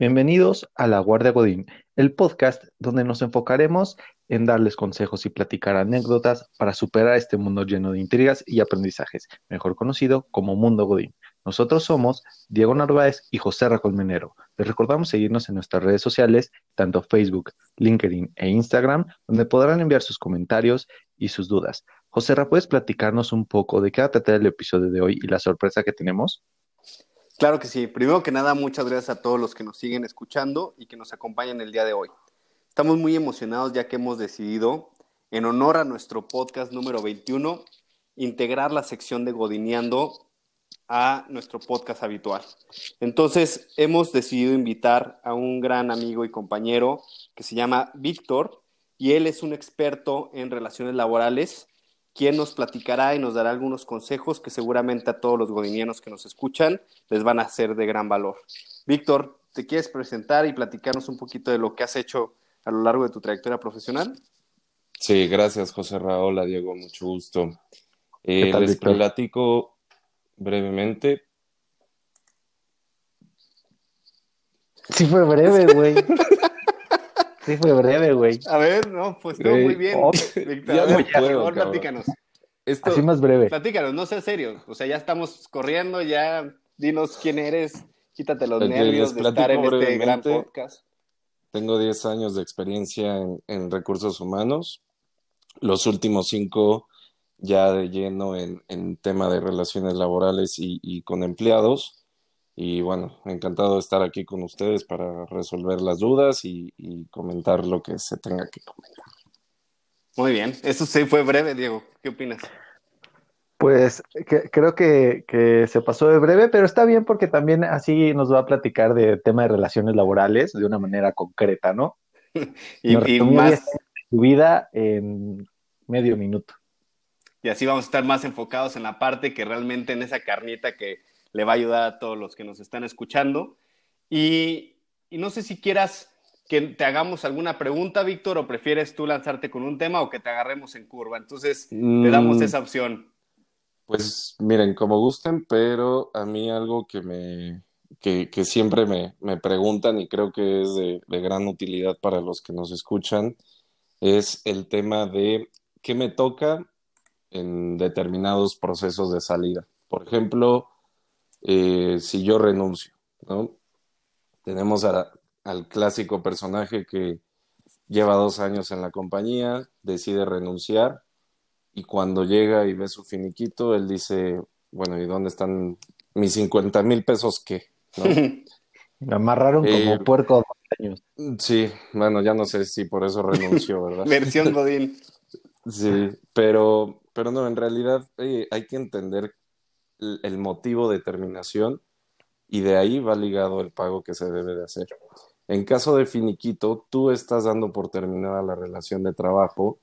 Bienvenidos a La Guardia Godín, el podcast donde nos enfocaremos en darles consejos y platicar anécdotas para superar este mundo lleno de intrigas y aprendizajes, mejor conocido como Mundo Godín. Nosotros somos Diego Narváez y José Racolmenero. Les recordamos seguirnos en nuestras redes sociales, tanto Facebook, LinkedIn e Instagram, donde podrán enviar sus comentarios y sus dudas. José ¿puedes platicarnos un poco de qué va a tratar el episodio de hoy y la sorpresa que tenemos? Claro que sí. Primero que nada, muchas gracias a todos los que nos siguen escuchando y que nos acompañan el día de hoy. Estamos muy emocionados ya que hemos decidido, en honor a nuestro podcast número 21, integrar la sección de Godineando a nuestro podcast habitual. Entonces, hemos decidido invitar a un gran amigo y compañero que se llama Víctor y él es un experto en relaciones laborales, quien nos platicará y nos dará algunos consejos que seguramente a todos los godinianos que nos escuchan les van a ser de gran valor. Víctor, ¿te quieres presentar y platicarnos un poquito de lo que has hecho a lo largo de tu trayectoria profesional? Sí, gracias José Raúl, Diego, mucho gusto. Eh, les platico brevemente. Sí fue breve, güey. Sí fue breve, güey. A ver, no, pues todo muy bien. Oh, Víctor, ya no puedo, platícanos. Esto, Así más breve. Platícanos, no seas serio. O sea, ya estamos corriendo, ya dinos quién eres, quítate los nervios de estar en este gran podcast. Tengo 10 años de experiencia en, en recursos humanos. Los últimos cinco ya de lleno en, en tema de relaciones laborales y, con empleados. Y bueno, encantado de estar aquí con ustedes para resolver las dudas y, comentar lo que se tenga que comentar. Muy bien, eso sí fue breve, Diego. ¿Qué opinas? Pues creo que, que, se pasó de breve, pero está bien porque también así nos va a platicar de tema de relaciones laborales de una manera concreta, ¿no? y, y más su vida en medio minuto y así vamos a estar más enfocados en la parte que realmente en esa carnita que le va a ayudar a todos los que nos están escuchando. Y, no sé si quieras que te hagamos alguna pregunta, Víctor, o prefieres tú lanzarte con un tema o que te agarremos en curva. Entonces, te damos mm. esa opción. Pues miren, como gusten, pero a mí algo que me que, siempre me, preguntan y creo que es de, de gran utilidad para los que nos escuchan es el tema de qué me toca en determinados procesos de salida. Por ejemplo, eh, si yo renuncio, ¿no? Tenemos al clásico personaje que lleva dos años en la compañía, decide renunciar y cuando llega y ve su finiquito, él dice, bueno, ¿y dónde están mis 50 mil pesos qué? Me amarraron como eh, puerco dos años. Sí, bueno, ya no sé si por eso renunció, ¿verdad? Versión Godín. sí, pero pero no, en realidad eh, hay que entender el, motivo de terminación y de ahí va ligado el pago que se debe de hacer. En caso de finiquito, tú estás dando por terminada la relación de trabajo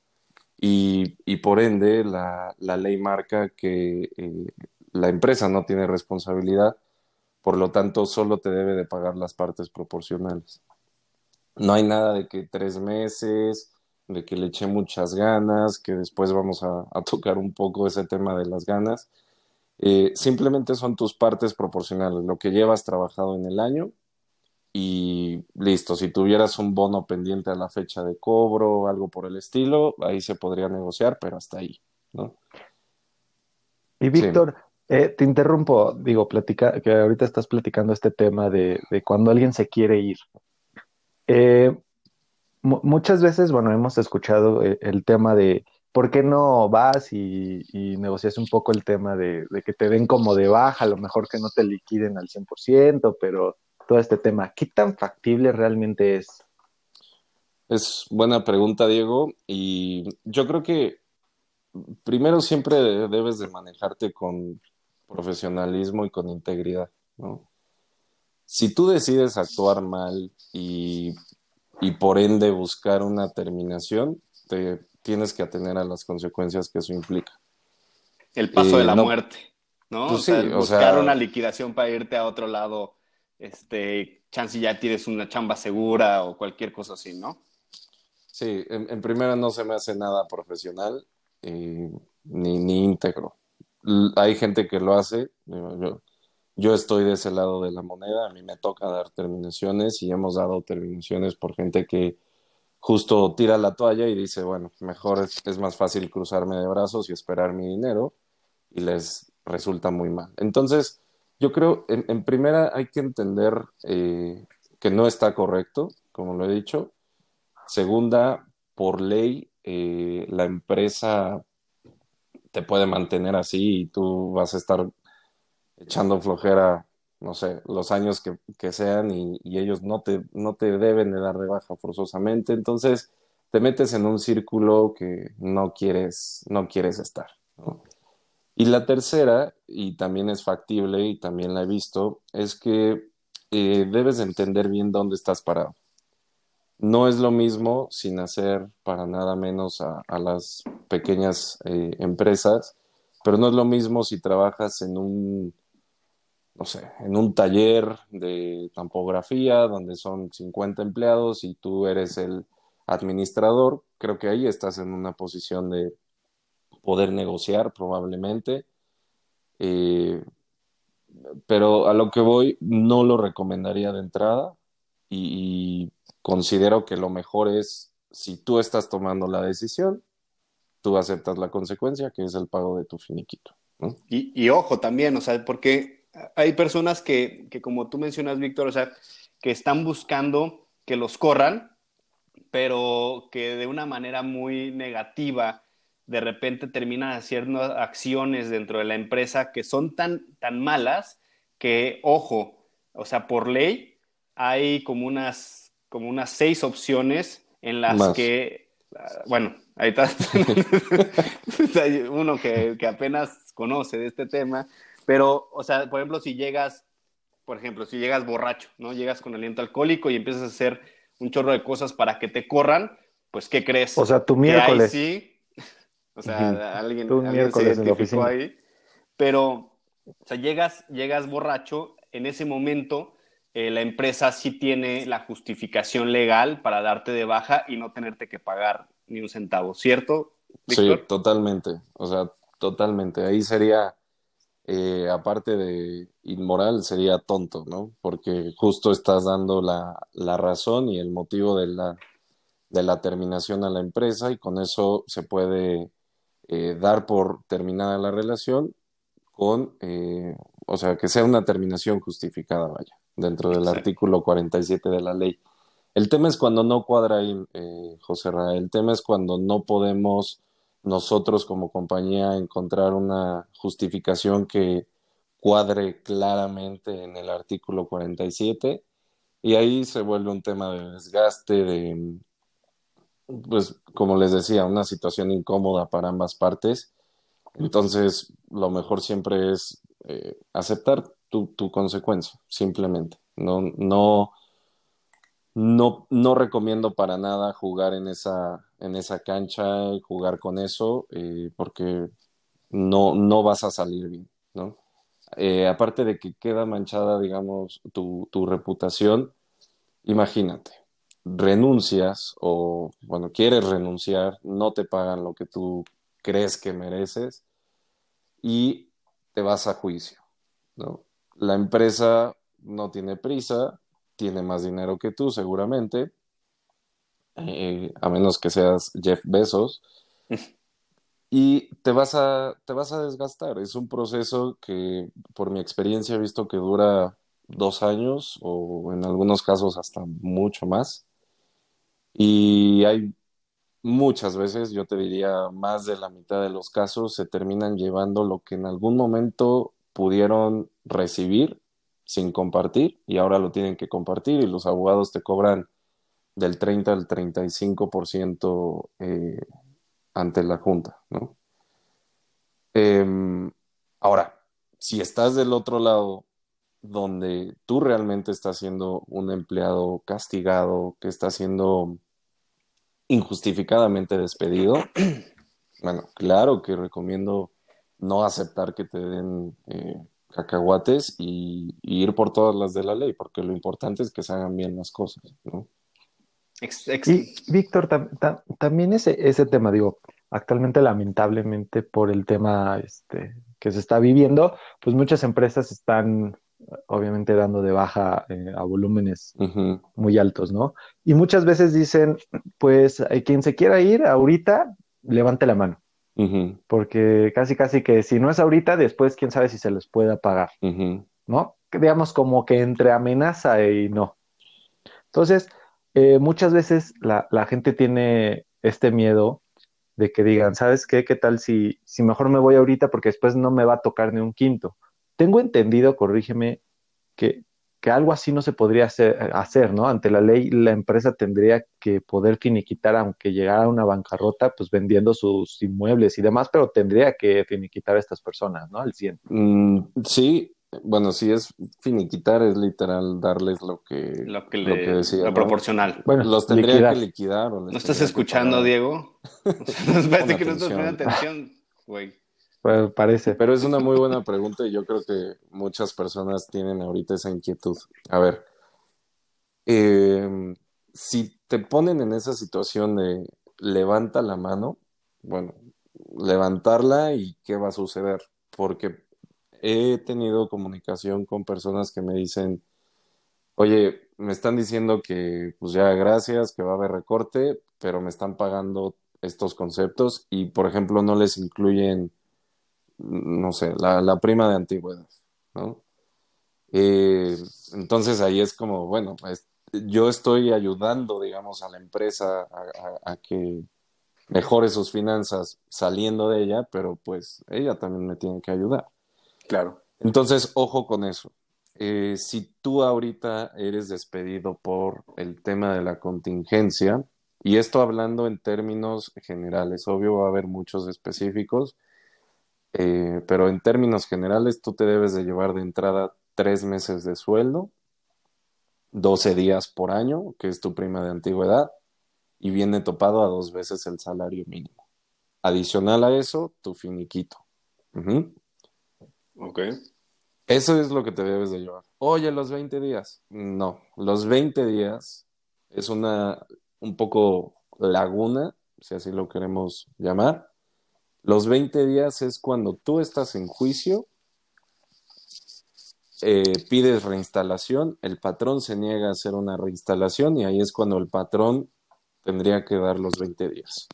y, por ende la, ley marca que eh, la empresa no tiene responsabilidad, por lo tanto solo te debe de pagar las partes proporcionales. No hay nada de que tres meses, de que le eché muchas ganas, que después vamos a, tocar un poco ese tema de las ganas. Eh, simplemente son tus partes proporcionales, lo que llevas trabajado en el año y listo. Si tuvieras un bono pendiente a la fecha de cobro o algo por el estilo, ahí se podría negociar, pero hasta ahí, ¿no? Y Víctor, eh, te interrumpo, digo, platica, que ahorita estás platicando este tema de, de cuando alguien se quiere ir. Eh, muchas veces, bueno, hemos escuchado el, tema de por qué no vas y, negocias un poco el tema de, que te den como de baja, a lo mejor que no te liquiden al 100%, pero todo este tema, ¿qué tan factible realmente es? Es buena pregunta, Diego, y yo creo que primero siempre debes de manejarte con profesionalismo y con integridad. Si tú decides actuar mal y y por ende buscar una terminación, te tienes que atener a las consecuencias que eso implica. El paso de la muerte, ¿no? Pues buscar una liquidación para irte a otro lado, este, chance ya tienes una chamba segura o cualquier cosa así, ¿no? Sí, en, primera no se me hace nada profesional eh, ni, ni íntegro. hay gente que lo hace, yo estoy de ese lado de la moneda, a mí me toca dar terminaciones y hemos dado terminaciones por gente que justo tira la toalla y dice, bueno, mejor es, más fácil cruzarme de brazos y esperar mi dinero y les resulta muy mal. Entonces, yo creo, en, en primera hay que entender eh, que no está correcto, como lo he dicho. Segunda, por ley, eh, la empresa te puede mantener así y tú vas a estar echando flojera, no sé, los años que, que sean y, ellos no te, no te deben de dar de baja forzosamente. Entonces, te metes en un círculo que no quieres, no quieres estar. Y la tercera, y también es factible y también la he visto, es que eh, debes entender bien dónde estás parado. No es lo mismo sin hacer para nada menos a, a las pequeñas eh, empresas, pero no es lo mismo si trabajas en un, no sé, en un taller de tampografía donde son 50 empleados y tú eres el administrador. Creo que ahí estás en una posición de poder negociar probablemente. Eh, pero a lo que voy, no lo recomendaría de entrada y, considero que lo mejor es, si tú estás tomando la decisión, tú aceptas la consecuencia, que es el pago de tu finiquito. Y, y, ojo también, o sea, porque hay personas que, que, como tú mencionas, Víctor, o sea, que están buscando que los corran, pero que de una manera muy negativa de repente terminan haciendo acciones dentro de la empresa que son tan, tan malas que, ojo, o sea, por ley hay como unas, como unas seis opciones en las Más. que, bueno, ahí está uno que, que apenas conoce de este tema, pero, o sea, por ejemplo, si llegas, por ejemplo, si llegas borracho, ¿no? Llegas con aliento alcohólico y empiezas a hacer un chorro de cosas para que te corran, pues, ¿qué crees? O sea, tu miércoles. sí, o sea, uh -huh. alguien, alguien se identificó ahí. Pero, o sea, llegas, llegas borracho, en ese momento eh, la empresa sí tiene la justificación legal para darte de baja y no tenerte que pagar ni un centavo, ¿cierto? Víctor? Sí, totalmente. O sea, totalmente. Ahí sería, eh, aparte de inmoral, sería tonto, ¿no? Porque justo estás dando la, la razón y el motivo de la, de la terminación a la empresa y con eso se puede eh, dar por terminada la relación con, eh, o sea, que sea una terminación justificada, vaya, dentro del artículo 47 de la ley. El tema es cuando no cuadra ahí, eh, José Ra, el tema es cuando no podemos nosotros como compañía encontrar una justificación que cuadre claramente en el artículo 47 y ahí se vuelve un tema de desgaste, de, pues como les decía, una situación incómoda para ambas partes. Entonces, lo mejor siempre es eh, aceptar tu, tu, consecuencia, simplemente. No, no, no, no recomiendo para nada jugar en esa, en esa cancha jugar con eso, eh, porque no, no vas a salir bien, ¿no? Eh, aparte de que queda manchada, digamos, tu, tu reputación, imagínate, renuncias o, bueno, quieres renunciar, no te pagan lo que tú crees que mereces y te vas a juicio, ¿no? La empresa no tiene prisa, tiene más dinero que tú seguramente, eh, a menos que seas Jeff Bezos, y te vas, a, te vas a desgastar. Es un proceso que, por mi experiencia, he visto que dura dos años o en algunos casos hasta mucho más. Y hay muchas veces, yo te diría más de la mitad de los casos, se terminan llevando lo que en algún momento pudieron recibir sin compartir y ahora lo tienen que compartir y los abogados te cobran del 30 al 35% eh, ante la Junta, ¿no? Eh, ahora, si estás del otro lado donde tú realmente estás siendo un empleado castigado, que está siendo injustificadamente despedido, bueno, claro que recomiendo no aceptar que te den eh, cacahuates y, y, ir por todas las de la ley, porque lo importante es que se hagan bien las cosas, ¿no? Ex ex y Víctor, tam tam también ese, ese tema, digo, actualmente lamentablemente por el tema este, que se está viviendo, pues muchas empresas están obviamente dando de baja eh, a volúmenes muy altos, ¿no? Y muchas veces dicen, pues eh, quien se quiera ir ahorita, levante la mano, porque casi casi que si no es ahorita, después quién sabe si se les pueda pagar, ¿no? Digamos como que entre amenaza y no. Entonces, eh, muchas veces la, la gente tiene este miedo de que digan, ¿sabes qué? ¿Qué tal si, si mejor me voy ahorita porque después no me va a tocar ni un quinto? Tengo entendido, corrígeme, que, que algo así no se podría hacer, hacer, ¿no? Ante la ley, la empresa tendría que poder finiquitar, aunque llegara a una bancarrota, pues vendiendo sus inmuebles y demás, pero tendría que finiquitar a estas personas, ¿no? Al 100. Mm, sí, bueno, si es finiquitar, es literal darles lo que, Lo que lo le que decía, lo ¿no? proporcional. Bueno, Los tendría liquidar. que liquidar. o ¿No estás escuchando. Diego? Nos parece que no estás poniendo atención, güey. Pues parece. Pero es una muy buena pregunta y yo creo que muchas personas tienen ahorita esa inquietud. A ver, eh, si te ponen en esa situación de levanta la mano, bueno, levantarla y qué va a suceder, porque he tenido comunicación con personas que me dicen, oye, me están diciendo que pues ya gracias, que va a haber recorte, pero me están pagando estos conceptos y, por ejemplo, no les incluyen, no sé, la, la prima de antigüedad, ¿no? Eh, entonces ahí es como, bueno, es- yo estoy ayudando, digamos, a la empresa a, a- a que mejore sus finanzas saliendo de ella, pero pues ella también me tiene que ayudar. Claro. Entonces, ojo con eso. Eh, si tú ahorita eres despedido por el tema de la contingencia, y esto hablando en términos generales, obvio va a haber muchos específicos, eh, pero en términos generales tú te debes de llevar de entrada tres meses de sueldo, 12 días por año, que es tu prima de antigüedad, y viene topado a dos veces el salario mínimo. Adicional a eso, tu finiquito. Ujú. Ok. Eso es lo que te debes de llevar. Oye, los 20 días. No, los 20 días es una un poco laguna, si así lo queremos llamar. Los 20 días es cuando tú estás en juicio, eh, pides reinstalación, el patrón se niega a hacer una reinstalación y ahí es cuando el patrón tendría que dar los 20 días.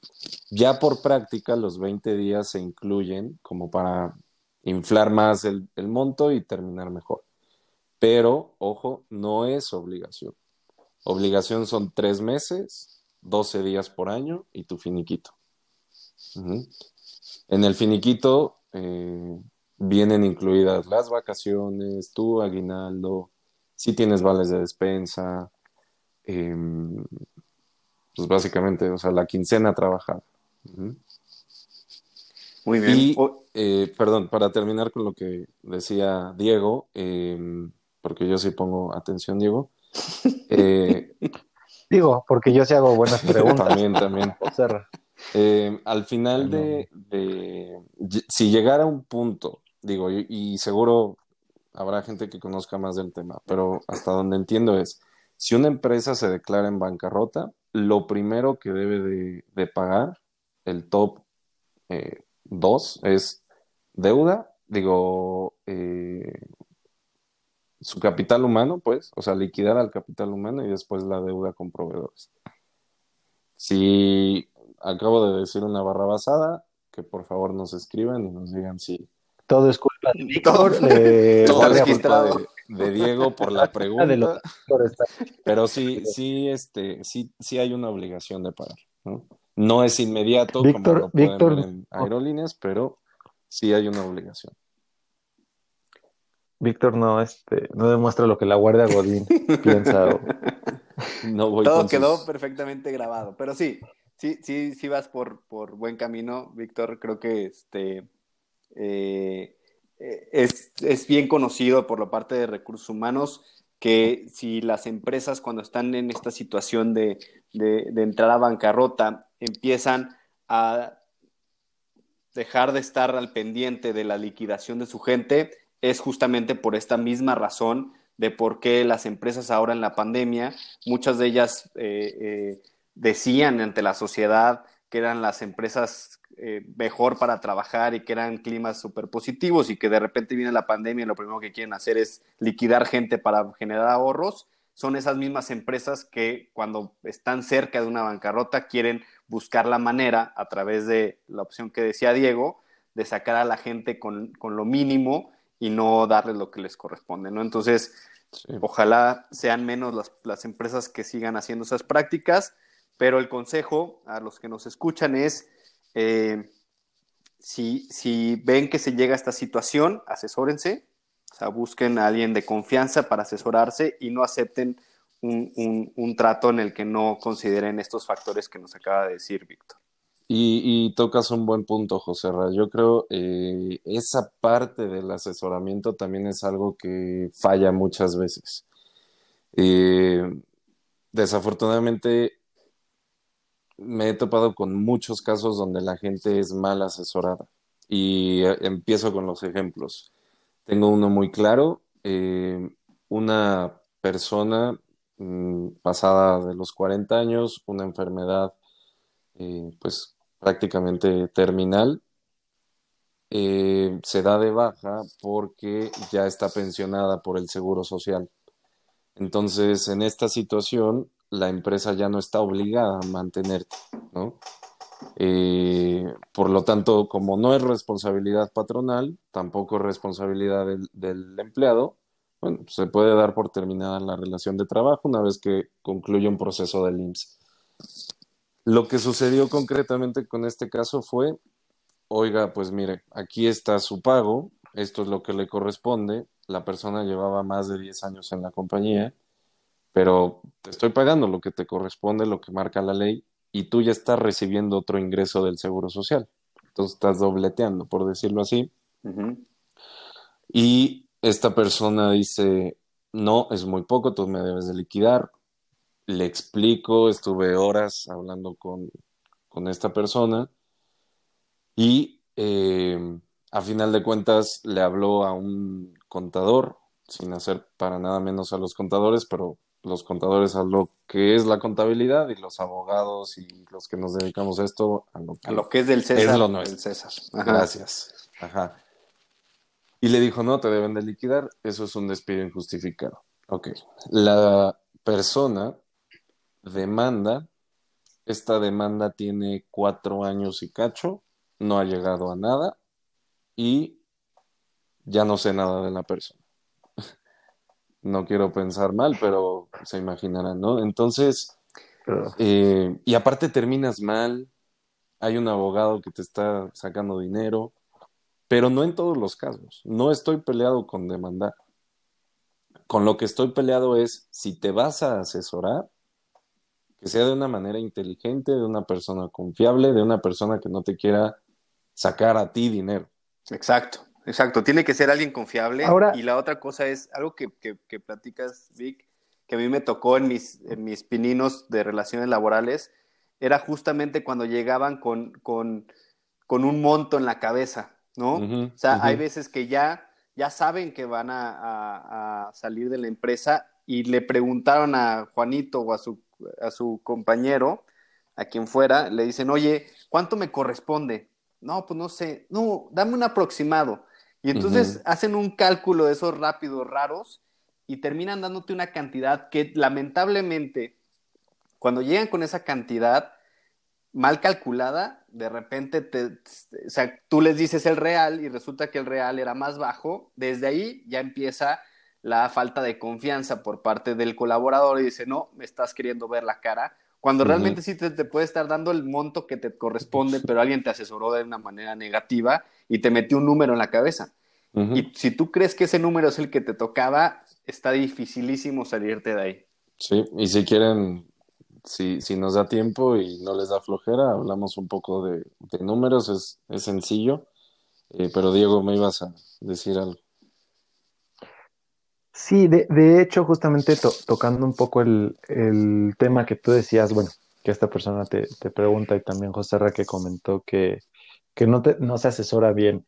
Ya por práctica, los 20 días se incluyen como para inflar más el, monto y terminar mejor. Pero, ojo, no es obligación. Obligación son tres meses, 12 días por año y tu finiquito. En el finiquito eh, vienen incluidas las vacaciones, tu aguinaldo, si tienes vales de despensa, eh, pues básicamente, o sea, la quincena trabajada. Muy bien. Y, eh, perdón, para terminar con lo que decía Diego, eh, porque yo sí pongo atención, Diego, eh, Digo, porque yo sí hago buenas preguntas. también, también. Eh, al final de, de- si llegara un punto, digo, y, y seguro habrá gente que conozca más del tema, pero hasta donde entiendo es, si una empresa se declara en bancarrota, lo primero que debe de, de pagar, el top 2, es deuda, digo, eh, su capital humano, pues, o sea, liquidar al capital humano y después la deuda con proveedores. Si acabo de decir una barra basada, que por favor nos escriban y nos digan si Todo es culpa de Todo- Víctor. de todo es culpa registrado. de, de Diego por la pregunta, de los pero sí, sí, este, sí, sí hay una obligación de pagar, ¿no? No es inmediato Víctor- como lo pueden Víctor- ver en aerolíneas, pero sí hay una obligación. Víctor no, este, no demuestra lo que la Guardia Godín piensa. o- No voy Todo quedó sus- perfectamente grabado. Pero sí, sí, sí, sí vas por, por buen camino, Víctor. Creo que este eh, eh, es, es bien conocido por la parte de recursos humanos que si las empresas cuando están en esta situación de, de, entrar a bancarrota empiezan a dejar de estar al pendiente de la liquidación de su gente, es justamente por esta misma razón de por qué las empresas ahora en la pandemia, muchas de ellas eh, eh, decían ante la sociedad que eran las empresas eh, mejor para trabajar y que eran climas súper positivos y que de repente viene la pandemia y lo primero que quieren hacer es liquidar gente para generar ahorros, son esas mismas empresas que cuando están cerca de una bancarrota quieren buscar la manera, a través de la opción que decía Diego, de sacar a la gente con, con lo mínimo y no darles lo que les corresponde, ¿no? Entonces, ojalá sean menos las, las empresas que sigan haciendo esas prácticas, pero el consejo a los que nos escuchan es, eh, si, si ven que se llega a esta situación, asesórense, o sea, busquen a alguien de confianza para asesorarse y no acepten un, un, trato en el que no consideren estos factores que nos acaba de decir Víctor. Y, tocas un buen punto, José Ra. Yo creo eh, esa parte del asesoramiento también es algo que falla muchas veces. Eh, desafortunadamente me he topado con muchos casos donde la gente es mal asesorada. Y eh, empiezo con los ejemplos. Tengo uno muy claro. Eh, una persona mm, pasada de los 40 años, una enfermedad eh, pues prácticamente terminal, se da de baja porque ya está pensionada por el Seguro Social. Entonces, en esta situación, la empresa ya no está obligada a mantenerte, ¿no? Eh, por lo tanto, como no es responsabilidad patronal, tampoco es responsabilidad del, empleado, bueno, se puede dar por terminada la relación de trabajo una vez que concluye un proceso del IMSS. Lo que sucedió concretamente con este caso fue, oiga, pues mire, aquí está su pago, esto es lo que le corresponde, la persona llevaba más de 10 años en la compañía, pero te estoy pagando lo que te corresponde, lo que marca la ley, y tú ya estás recibiendo otro ingreso del Seguro Social. Entonces estás dobleteando, por decirlo así. Y esta persona dice, no, es muy poco, tú me debes de liquidar. Le explico, estuve horas hablando con, con esta persona y eh, a final de cuentas le habló a un contador, sin hacer para nada menos a los contadores, pero los contadores a lo que es la contabilidad y los abogados y los que nos dedicamos a esto a lo que, a lo que es del César. Es lo nuestro. César. Gracias. Ajá. Y le dijo, no, te deben de liquidar, eso es un despido injustificado. Ok. La persona demanda, esta demanda tiene cuatro años y cacho, no ha llegado a nada y ya no sé nada de la persona no quiero pensar mal, pero se imaginarán, ¿no? Entonces, eh, y aparte terminas mal, hay un abogado que te está sacando dinero, pero no en todos los casos. No estoy peleado con demandar. Con lo que estoy peleado es si te vas a asesorar, que sea de una manera inteligente, de una persona confiable, de una persona que no te quiera sacar a ti dinero. Exacto. Exacto, tiene que ser alguien confiable. y la otra cosa es algo que, que, platicas, Vic, que a mí me tocó en mis, en mis pininos de relaciones laborales, era justamente cuando llegaban con, con, con un monto en la cabeza, ¿no? o sea, hay veces que ya, ya saben que van a, a, salir de la empresa y le preguntaron a Juanito o a su, a su compañero, a quien fuera, le dicen, oye, ¿cuánto me corresponde? No, pues no sé, no, dame un aproximado. Y entonces hacen un cálculo de esos rápidos raros y terminan dándote una cantidad que lamentablemente, cuando llegan con esa cantidad mal calculada, de repente te, o sea, tú les dices el real y resulta que el real era más bajo, desde ahí ya empieza la falta de confianza por parte del colaborador y dice, no, me estás queriendo ver la cara, cuando realmente sí te, te, puede estar dando el monto que te corresponde, pero alguien te asesoró de una manera negativa y te metió un número en la cabeza. Y si tú crees que ese número es el que te tocaba, está dificilísimo salirte de ahí. Sí, y si quieren, si, si nos da tiempo y no les da flojera, hablamos un poco de, números, es, es sencillo. Eh, pero Diego, me ibas a decir algo. Sí, de, de hecho, justamente tocando un poco el, el, tema que tú decías, bueno, que esta persona te, te pregunta y también José Ra que comentó que, que no, te, no se asesora bien.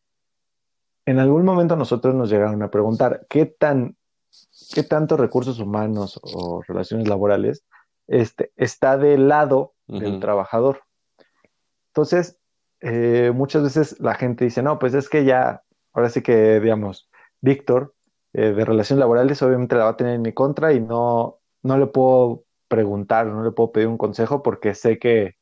En algún momento nosotros nos llegaron a preguntar qué tan, qué tantos recursos humanos o relaciones laborales este, está del lado del trabajador. Entonces, eh, muchas veces la gente dice, no, pues es que ya, ahora sí que, digamos, Víctor, eh, de relaciones laborales, obviamente la va a tener en mi contra y no, no le puedo preguntar, no le puedo pedir un consejo porque sé que,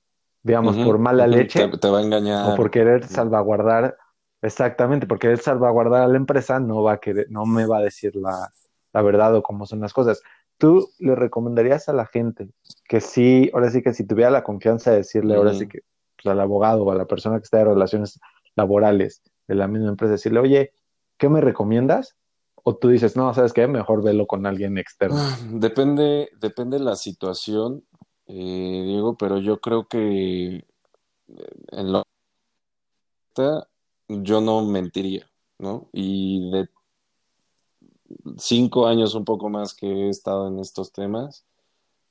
digamos, por mala leche te, va a engañar. o por querer salvaguardar, exactamente, por querer salvaguardar a la empresa, no va a querer, no me va a decir la, la verdad o cómo son las cosas. ¿Tú le recomendarías a la gente que sí, ahora sí que si tuviera la confianza de decirle, ahora sí que pues, al abogado o a la persona que está de relaciones laborales de la misma empresa, decirle, oye, ¿qué me recomiendas? O tú dices, no, ¿sabes qué? Mejor velo con alguien externo. Ah, depende, depende de la situación, eh, Diego, pero yo creo que eh, en lo yo no mentiría, ¿no? Y de cinco años un poco más que he estado en estos temas,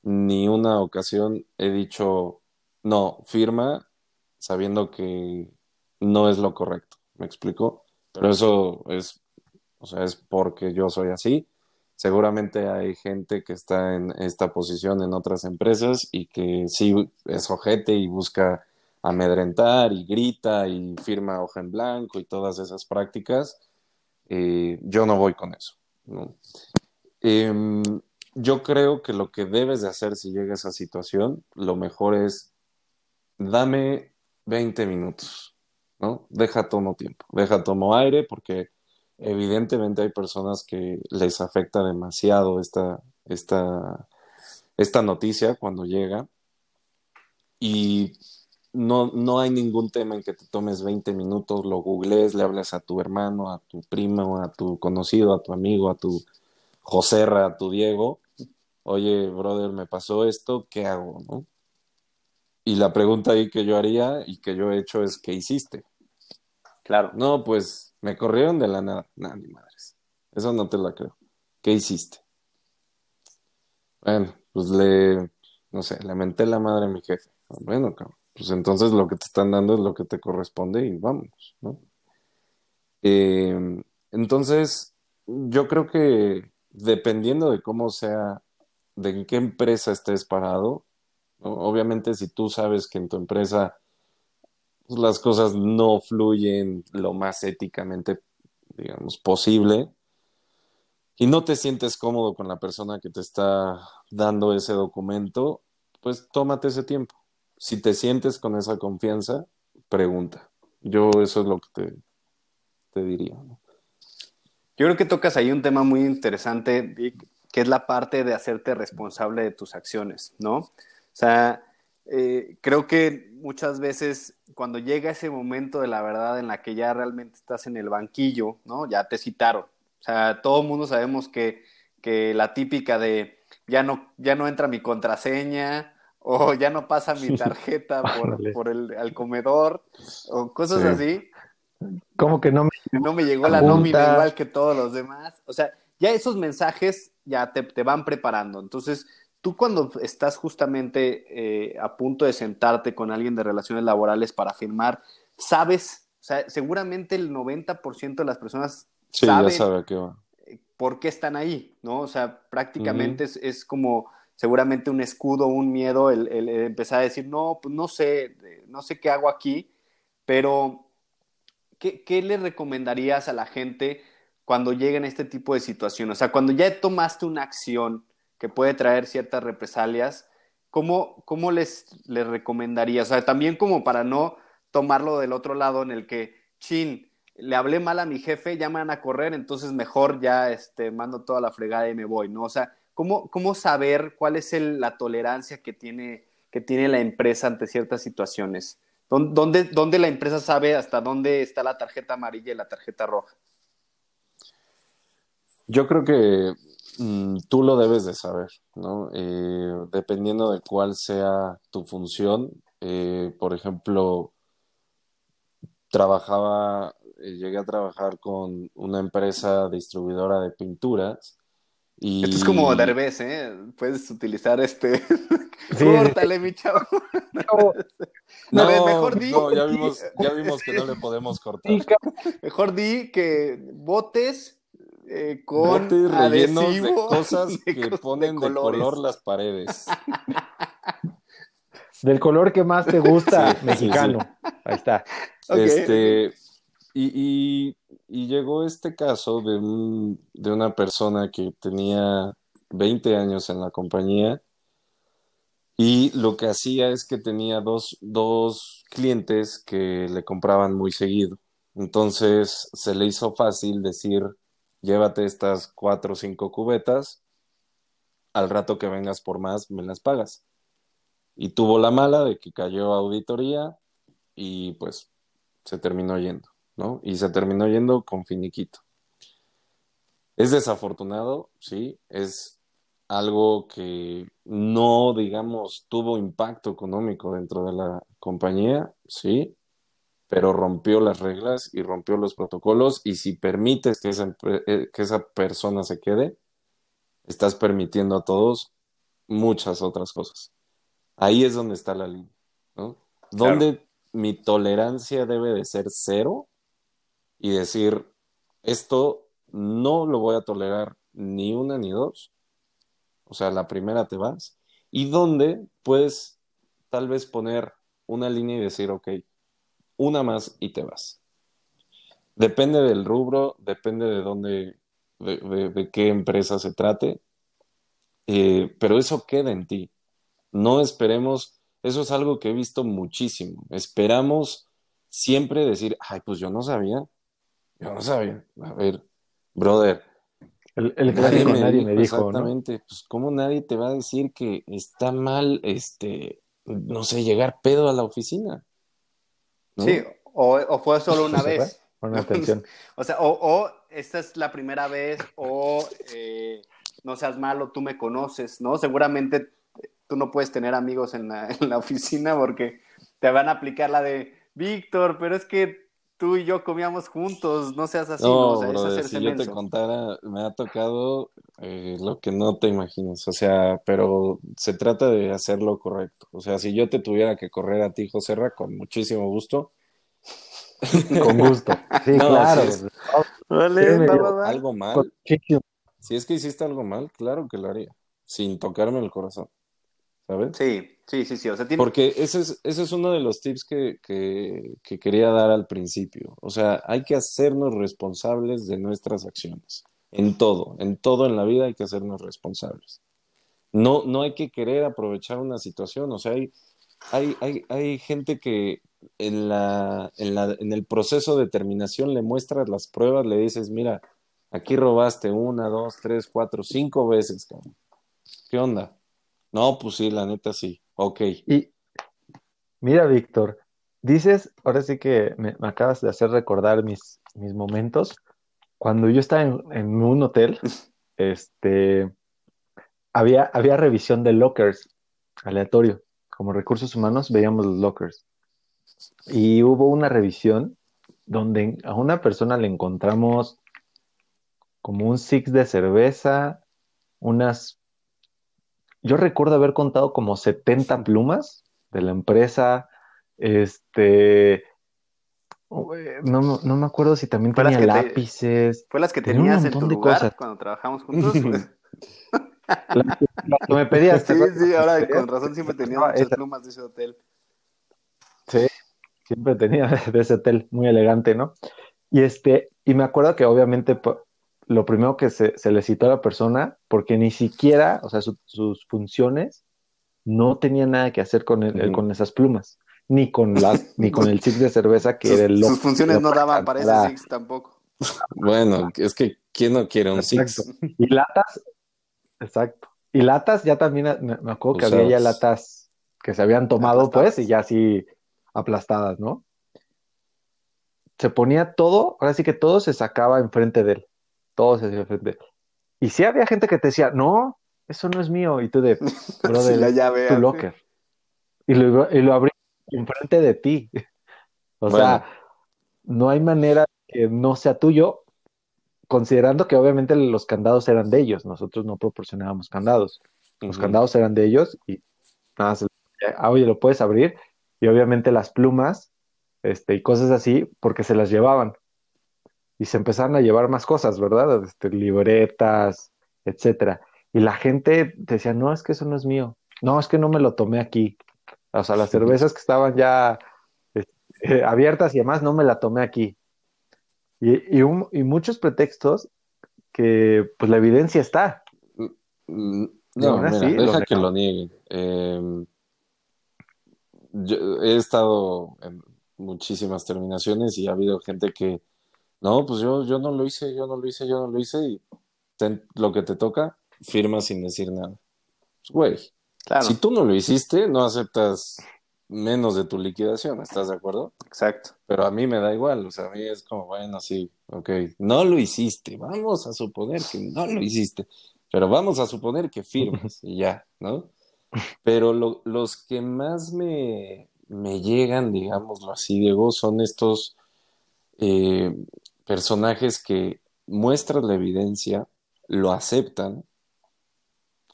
ni una ocasión he dicho, no, firma sabiendo que no es lo correcto. ¿Me explico? Pero eso es, o sea, es porque yo soy así. Seguramente hay gente que está en esta posición en otras empresas y que sí es ojete y busca amedrentar y grita y firma hoja en blanco y todas esas prácticas. Yo no voy con eso. ¿no? Em, yo creo que lo que debes de hacer si llega a esa situación, lo mejor es dame 20 minutos, ¿no? Deja tomo tiempo, deja tomo aire, porque evidentemente hay personas que les afecta demasiado esta, esta, esta noticia cuando llega y no, no hay ningún tema en que te tomes 20 minutos, lo googlees, le hables a tu hermano, a tu primo, a tu conocido, a tu amigo, a tu Joserra, a tu Diego. Oye, brother, me pasó esto, ¿qué hago? ¿no? Y la pregunta ahí que yo haría y que yo he hecho es, ¿qué hiciste? Claro. No, pues me corrieron de la nada. Nada, ni madres. Eso no te la creo. ¿Qué hiciste? Bueno, pues le, no sé, le menté la madre a mi jefe. Bueno, cabrón pues entonces lo que te están dando es lo que te corresponde y vámonos, ¿no? Eh, entonces, yo creo que dependiendo de cómo sea, de en qué empresa estés parado, obviamente si tú sabes que en tu empresa las cosas no fluyen lo más éticamente, digamos, posible, y no te sientes cómodo con la persona que te está dando ese documento, pues tómate ese tiempo si te sientes con esa confianza, pregunta. Yo eso es lo que te, te diría. Yo creo que tocas ahí un tema muy interesante, que es la parte de hacerte responsable de tus acciones, ¿no? O sea, eh, creo que muchas veces cuando llega ese momento de la verdad en la que ya realmente estás en el banquillo, ¿no? Ya te citaron. O sea, todo el mundo sabemos que, que la típica de ya no, ya no entra mi contraseña, o ya no pasa mi tarjeta por, el al comedor, o cosas así. Como que no me, no me llegó la nómina igual que todos los demás. O sea, ya esos mensajes ya te, te van preparando. Entonces, tú cuando estás justamente eh, a punto de sentarte con alguien de relaciones laborales para firmar, sabes, o sea, seguramente el 90% de las personas sí, saben ya sabe va. por qué están ahí, ¿no? O sea, prácticamente es, es como seguramente un escudo, un miedo, el, empezar a decir, no, pues no sé, no sé qué hago aquí, pero ¿qué, ¿qué, le recomendarías a la gente cuando lleguen a este tipo de situaciones? O sea, cuando ya tomaste una acción que puede traer ciertas represalias, ¿cómo, cómo les, les recomendarías? O sea, también como para no tomarlo del otro lado en el que, chin, le hablé mal a mi jefe, ya me van a correr, entonces mejor ya este, mando toda la fregada y me voy, ¿no? O sea, ¿Cómo, cómo saber cuál es la tolerancia que tiene, que tiene la empresa ante ciertas situaciones? ¿Dónde, ¿Dónde la empresa sabe hasta dónde está la tarjeta amarilla y la tarjeta roja? Yo creo que mm, tú lo debes de saber, ¿no? Eh, dependiendo de cuál sea tu función. Eh, por ejemplo, trabajaba, eh, llegué a trabajar con una empresa distribuidora de pinturas esto es como Derbez, ¿eh? Puedes utilizar este. Córtale, mi chavo. No, mejor di. No, ya vimos, ya vimos que no le podemos cortar. Mejor di que botes eh, con botes rellenos de cosas que ponen de, color las paredes. Del color que más te gusta, Sí, sí, mexicano. Ahí está. Este, y, y- y llegó este caso de, un- de una persona que tenía 20 años en la compañía y lo que hacía es que tenía dos, dos clientes que le compraban muy seguido. Entonces se le hizo fácil decir, llévate estas cuatro o cinco cubetas, al rato que vengas por más, me las pagas. Y tuvo la mala de que cayó auditoría y pues se terminó yendo, ¿no? Y se terminó yendo con finiquito. Es desafortunado, sí, es algo que no, digamos, tuvo impacto económico dentro de la compañía, sí, pero rompió las reglas y rompió los protocolos y si permites que esa, eh, que esa persona se quede, estás permitiendo a todos muchas otras cosas. Ahí es donde está la línea, ¿no? Donde mi tolerancia debe de ser cero y decir, esto no lo voy a tolerar ni una ni dos. O sea, la primera te vas. Y donde puedes tal vez poner una línea y decir, ok, una más y te vas. Depende del rubro, depende de dónde, de, de- de qué empresa se trate, eh, pero eso queda en ti. No esperemos, eso es algo que he visto muchísimo. Esperamos siempre decir, ay, pues yo no sabía, yo no sabía. A ver, brother, El, el nadie clásico me nadie dijo me dijo, ¿no? exactamente, pues cómo nadie te va a decir que está mal, este, no sé, llegar pedo a la oficina. ¿No? Sí, o, o fue solo una vez. Atención. O sea, o, o esta es la primera vez, o eh, no seas malo, tú me conoces, ¿no? Seguramente tú no puedes tener amigos en la, en la oficina porque te van a aplicar la de Víctor, pero es que tú y yo comíamos juntos, no seas así, ¿no? No, O sea, es brother, hacerse si yo te contara, me ha tocado eh, lo que no te imaginas, o sea, pero se trata de hacer lo correcto. O sea, si yo te tuviera que correr a ti, José Ra, con muchísimo gusto. Con gusto. Sí, No, claro. sí es- Vale, Sí, va. Algo mal, si es que hiciste algo mal, claro que lo haría, sin tocarme el corazón, ¿sabes? Sí, sí, sí, sí. O sea, tiene... Porque ese es, ese es uno de los tips que, que, que quería dar al principio. O sea, hay que hacernos responsables de nuestras acciones. En todo, en todo en la vida hay que hacernos responsables. No, no hay que querer aprovechar una situación. O sea, hay, hay, hay, hay gente que en, la, en, la, en el proceso de terminación le muestras las pruebas, le dices, mira, aquí robaste una, dos, tres, cuatro, cinco veces, cabrón. ¿Qué onda? No, pues sí, la neta sí. Ok. Y mira, Víctor, dices, ahora sí que me, me acabas de hacer recordar mis, mis momentos. Cuando yo estaba en, en un hotel, este, había, había revisión de lockers, aleatorio. Como recursos humanos veíamos los lockers. Y hubo una revisión donde a una persona le encontramos como un six de cerveza, unas yo recuerdo haber contado como 70 plumas de la empresa. Este, no, no me acuerdo si también tenía te- lápices. ¿Fue las que Tenía tenías en tu lugar cosas. cuando trabajamos juntos? Las que, que me pedías. ¿te sí, sí, ahora ¿Me con razón siempre tenías No, muchas esa- plumas de ese hotel. Sí, siempre tenía de ese hotel, muy elegante, ¿no? Y este, y me acuerdo que obviamente po- lo primero que se, se le citó a la persona, porque ni siquiera, o sea, su- sus funciones no tenían nada que hacer con, el- con esas plumas, ni con las, ni con el six de cerveza que Sus, era el sus funciones no daban para ese Six tampoco. Bueno, es que ¿quién no quiere un Exacto. Six? Y latas, exacto. Y latas, ya también me, me acuerdo que había ya latas que se habían tomado, Aplastadas. pues, y ya así aplastadas, ¿no? Se ponía todo, ahora sí que todo se sacaba enfrente de él. Todo se hacía enfrente de él. Y sí había gente que te decía, no, eso no es mío. Y tú de, brother, Sí, la llave, tu locker. Y lo, y lo abrí enfrente de ti. O Bueno. sea, no hay manera que no sea tuyo, considerando que obviamente los candados eran de ellos. Nosotros no proporcionábamos candados. Los candados eran de ellos y nada, se- ah, oye, lo puedes abrir. Y obviamente las plumas, este, y cosas así, porque se las llevaban. Y se empezaron a llevar más cosas, ¿verdad? Este, libretas, etcétera. Y la gente decía, no, es que eso no es mío. No, es que no me lo tomé aquí. O sea, las cervezas que estaban ya eh, abiertas y demás, no me la tomé aquí. Y, y, muchos pretextos que, pues, la evidencia está. No, mira, deja que lo nieguen. Em, yo he estado en muchísimas terminaciones y ha habido gente que, no, pues yo, yo no lo hice, yo no lo hice, yo no lo hice y lo que te toca, firma sin decir nada. Pues, güey, si tú no lo hiciste, no aceptas menos de tu liquidación, ¿estás de acuerdo? Exacto. Pero a mí me da igual, o sea, a mí es como, bueno, sí, ok, no lo hiciste, vamos a suponer que no lo hiciste, pero vamos a suponer que firmas y ya, ¿no? Pero los que más me, me llegan, digámoslo así, Diego, son estos eh, personajes que muestran la evidencia, lo aceptan,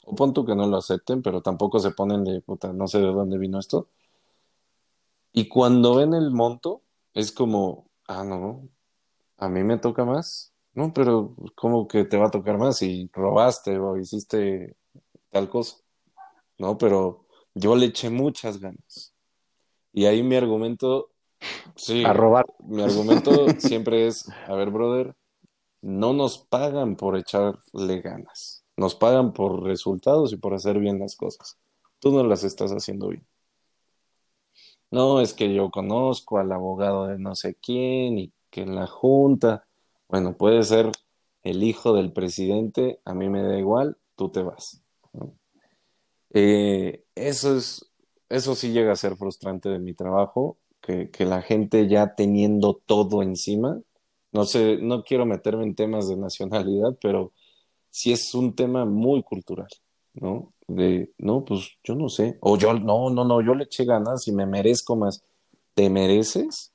o que no lo acepten, pero tampoco se ponen de puta, no sé de dónde vino esto. Y cuando ven el monto, es como, ah, no, a mí me toca más. No, pero ¿cómo que te va a tocar más si robaste o hiciste tal cosa? No, pero yo le eché muchas ganas. Y ahí mi argumento, sí, a robar. Mi argumento siempre es, a ver, brother, no nos pagan por echarle ganas. Nos pagan por resultados y por hacer bien las cosas. Tú no las estás haciendo bien. No, es que yo conozco al abogado de no sé quién y que en la junta, bueno, puede ser el hijo del presidente, a mí me da igual, tú te vas. Eh, eso es, eso sí llega a ser frustrante de mi trabajo, que, que la gente ya teniendo todo encima, no sé, no quiero meterme en temas de nacionalidad, pero sí es un tema muy cultural, ¿no? De, no, pues yo no sé, o yo, no, no, no, yo le eché ganas y me merezco más. ¿Te mereces?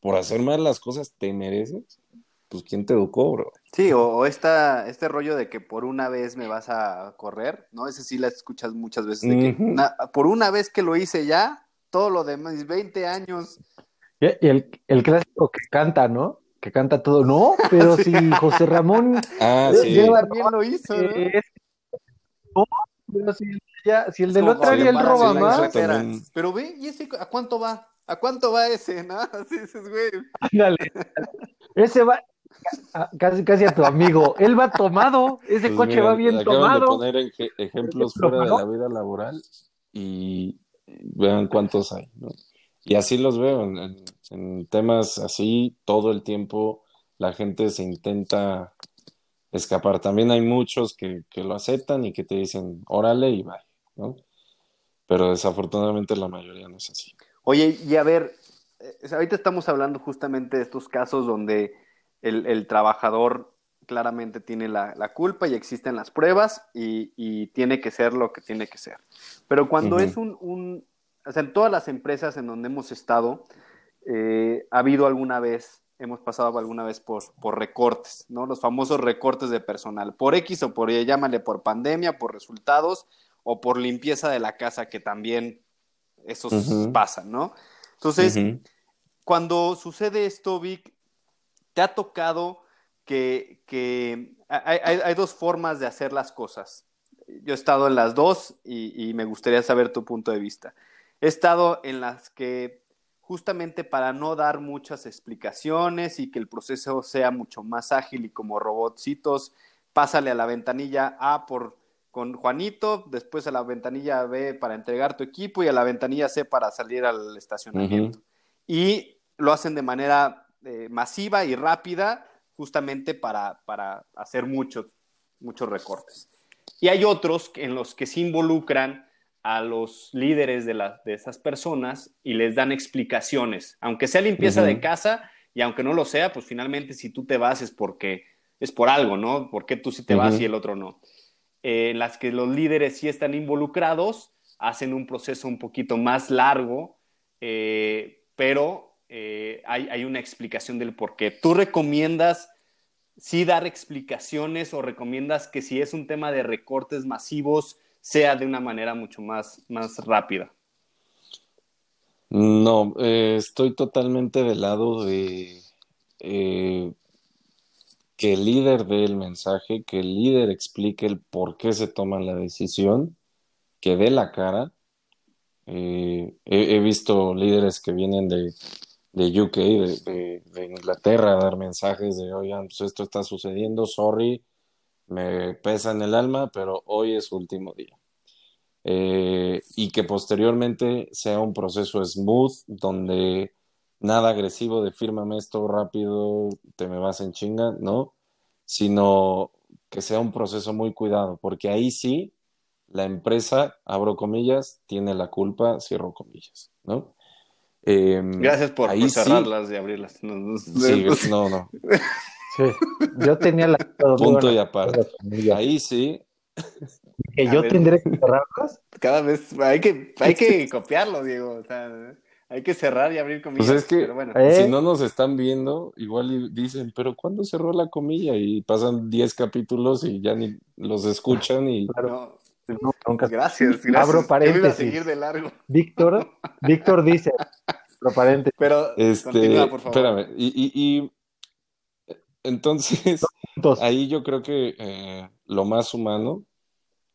Por hacer mal las cosas, ¿te mereces? Pues ¿quién te educó, bro? Sí, o, esta, este rollo de que por una vez me vas a correr, ¿no? Ese sí la escuchas muchas veces, de que por una vez que lo hice ya, todo lo demás, 20 años. Y el, el clásico que canta, ¿no? que canta todo. No, pero si José Ramón ah, sí. también lo hizo, ¿no? no pero si, ya, si el del otro área el roba más. Pero ve, ¿y ese a cuánto va? ¿A cuánto va ese? ¿No? Así dices, güey. Ándale. Ese va casi, casi a tu amigo. Él va tomado. Ese pues coche va bien tomado. de poner ejemplos fuera de la vida laboral y vean cuántos hay, ¿no? Y así los veo en, temas así, todo el tiempo la gente se intenta escapar. También hay muchos que, que lo aceptan y que te dicen, órale y vaya, ¿no? Pero desafortunadamente la mayoría no es así. Oye, y a ver, eh, ahorita estamos hablando justamente de estos casos donde el, el trabajador claramente tiene la, la, culpa y existen las pruebas y, y, tiene que ser lo que tiene que ser. Pero cuando es un, un, o sea, en todas las empresas en donde hemos estado, eh, ha habido alguna vez, hemos pasado alguna vez por, por recortes, ¿no? Los famosos recortes de personal, por X o por Y, llámale por pandemia, por resultados o por limpieza de la casa, que también esos pasan, ¿no? Entonces, cuando sucede esto, Vic, te ha tocado que, que hay, hay, dos formas de hacer las cosas. Yo he estado en las dos y, y me gustaría saber tu punto de vista. He estado en las que justamente para no dar muchas explicaciones y que el proceso sea mucho más ágil y como robotcitos, pásale a la ventanilla A por con Juanito, después a la ventanilla B para entregar tu equipo y a la ventanilla C para salir al estacionamiento. Y lo hacen de manera eh, masiva y rápida, justamente para, para hacer muchos, muchos recortes. Y hay otros en los que se involucran a los líderes de, de esas personas y les dan explicaciones, aunque sea limpieza de casa y aunque no lo sea, pues finalmente si tú te vas es porque es por algo, ¿no? Porque tú sí te vas y el otro no. Eh, en las que los líderes sí están involucrados, hacen un proceso un poquito más largo, eh, pero eh, hay, una explicación del por qué. ¿Tú recomiendas sí dar explicaciones o recomiendas que si es un tema de recortes masivos, sea de una manera mucho más, más rápida. No, eh, estoy totalmente del lado de eh, que el líder dé el mensaje, que el líder explique el por qué se toma la decisión, que dé la cara he visto líderes que vienen de, de UK, de, de- de Inglaterra, a dar mensajes de, oigan, pues esto está sucediendo, sorry, me pesa en el alma, pero hoy es su último día. Eh, y que posteriormente sea un proceso smooth, donde nada agresivo de fírmame esto rápido, te me vas en chinga, ¿no? Sino que sea un proceso muy cuidado, porque ahí sí la empresa, abro comillas, tiene la culpa, cierro comillas, ¿no? Eh, Gracias por, ahí por sí- cerrarlas y abrirlas. No, no- Sí, no, no, Sí. Yo tenía la punto y aparte. Ahí sí, que yo ver. tendré que cerrarlas. Cada vez hay que, hay que copiarlo, Diego. O sea, hay que cerrar y abrir comillas. Pues es que- pero bueno. Eh, si no nos están viendo, igual y dicen, pero ¿cuándo cerró la comilla? Y pasan 10 capítulos y ya ni los escuchan y no, No, nunca. gracias, gracias. Abro Yo me iba a paréntesis. seguir de largo. Víctor, Víctor dice, paréntesis, Pero este, continúa, por favor. espérame, y, y, y entonces ahí yo creo que eh, lo más humano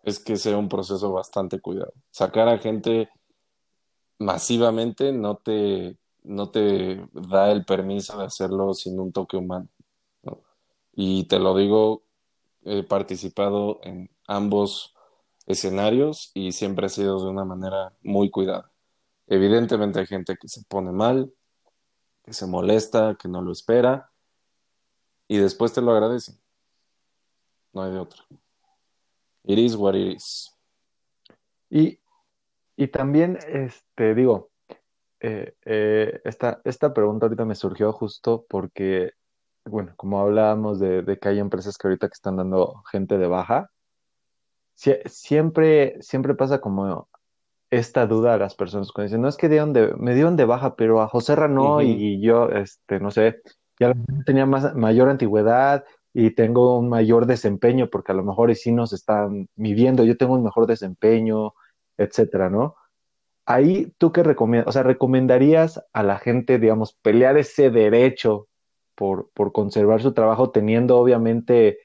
es que sea un proceso bastante cuidado. Sacar a gente masivamente no te, no te da el permiso de hacerlo sin un toque humano, ¿no? Y te lo digo, he participado en ambos escenarios y siempre ha sido de una manera muy cuidada. Evidentemente hay gente que se pone mal, que se molesta, que no lo espera y después te lo agradecen. No hay de otra. It is what it is. Y, y también, este, digo, eh, eh, esta, esta pregunta ahorita me surgió justo porque, bueno, como hablábamos de, de que hay empresas que ahorita que están dando gente de baja, sie- siempre, siempre pasa como esta duda a las personas cuando dicen, no es que dieron de, me dieron de baja, pero a José no, Ujú. y yo, este, no sé, ya tenía más, mayor antigüedad y tengo un mayor desempeño, porque a lo mejor y sí nos están midiendo, yo tengo un mejor desempeño, etcétera, ¿no? Ahí, ¿tú qué recomiendas? O sea, ¿recomendarías a la gente, digamos, pelear ese derecho por, por conservar su trabajo, teniendo obviamente